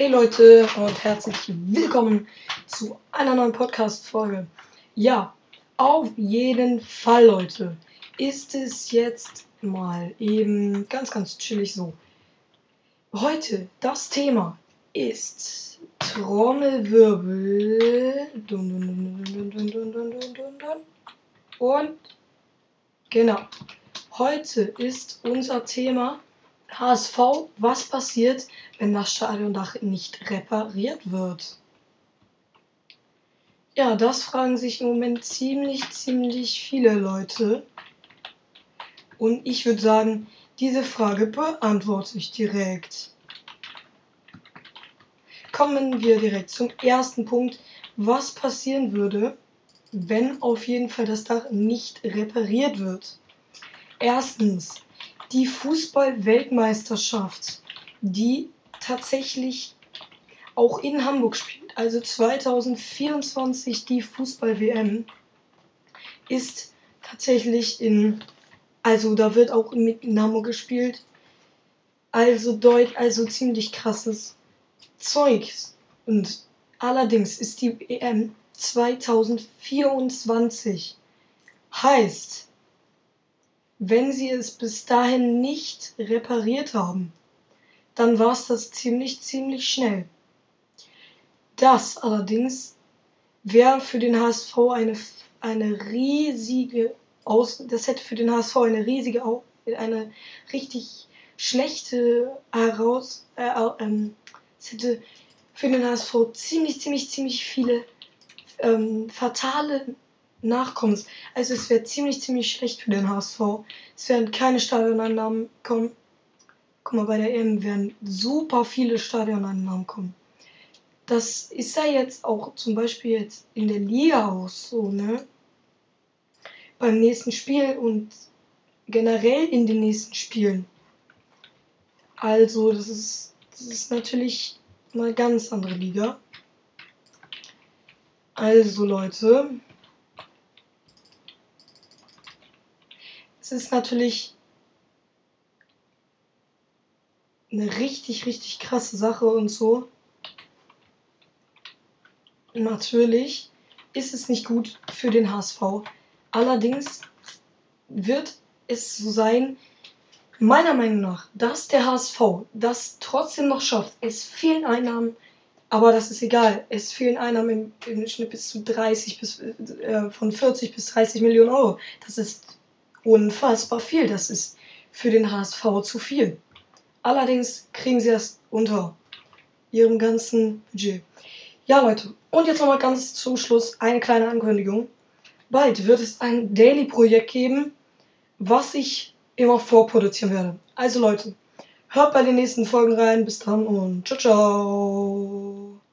Hey Leute und herzlich willkommen zu einer neuen Podcast-Folge. Ja, auf jeden Fall, Leute, ist es jetzt mal eben ganz, ganz chillig so. Heute das Thema ist Trommelwirbel. Und genau, heute ist unser Thema HSV, was passiert, wenn das Stadiondach nicht repariert wird? Ja, das fragen sich im Moment ziemlich, ziemlich viele Leute. Und ich würde sagen, diese Frage beantworte ich direkt. Kommen wir direkt zum ersten Punkt. Was passieren würde, wenn auf jeden Fall das Dach nicht repariert wird? Erstens, die Fußball-Weltmeisterschaft, die tatsächlich auch in Hamburg spielt, also 2024 die Fußball-WM, ist tatsächlich in, also da wird auch mit in Hamburg gespielt, also deut, also ziemlich krasses Zeugs. Und allerdings ist die WM 2024. Heißt, wenn sie es bis dahin nicht repariert haben, dann war es das ziemlich, ziemlich schnell. Das allerdings wäre für den HSV eine, eine riesige Aus das hätte für den HSV eine riesige eine richtig schlechte heraus äh, ähm, es hätte für den HSV ziemlich ziemlich ziemlich viele ähm, fatale Nachkommens. Also es wäre ziemlich, ziemlich schlecht für den HSV. Es werden keine Stadioneinnahmen kommen. Guck mal, bei der EM werden super viele Stadioneinnahmen kommen. Das ist ja jetzt auch zum Beispiel jetzt in der Liga auch so, ne? Beim nächsten Spiel und generell in den nächsten Spielen. Also, das ist, das ist natürlich eine ganz andere Liga. Also, Leute, es ist natürlich eine richtig, richtig krasse Sache und so. Natürlich ist es nicht gut für den HSV. Allerdings wird es so sein, meiner Meinung nach, dass der HSV das trotzdem noch schafft. Es fehlen Einnahmen, aber das ist egal. Es fehlen Einnahmen im, im Schnitt bis zu 30 bis äh, von 40 bis 30 Millionen Euro. Das ist unfassbar viel. Das ist für den HSV zu viel. Allerdings kriegen sie das unter ihrem ganzen Budget. Ja, Leute, und jetzt nochmal ganz zum Schluss eine kleine Ankündigung. Bald wird es ein Daily-Projekt geben, was ich immer vorproduzieren werde. Also, Leute, hört bei den nächsten Folgen rein. Bis dann und ciao, ciao.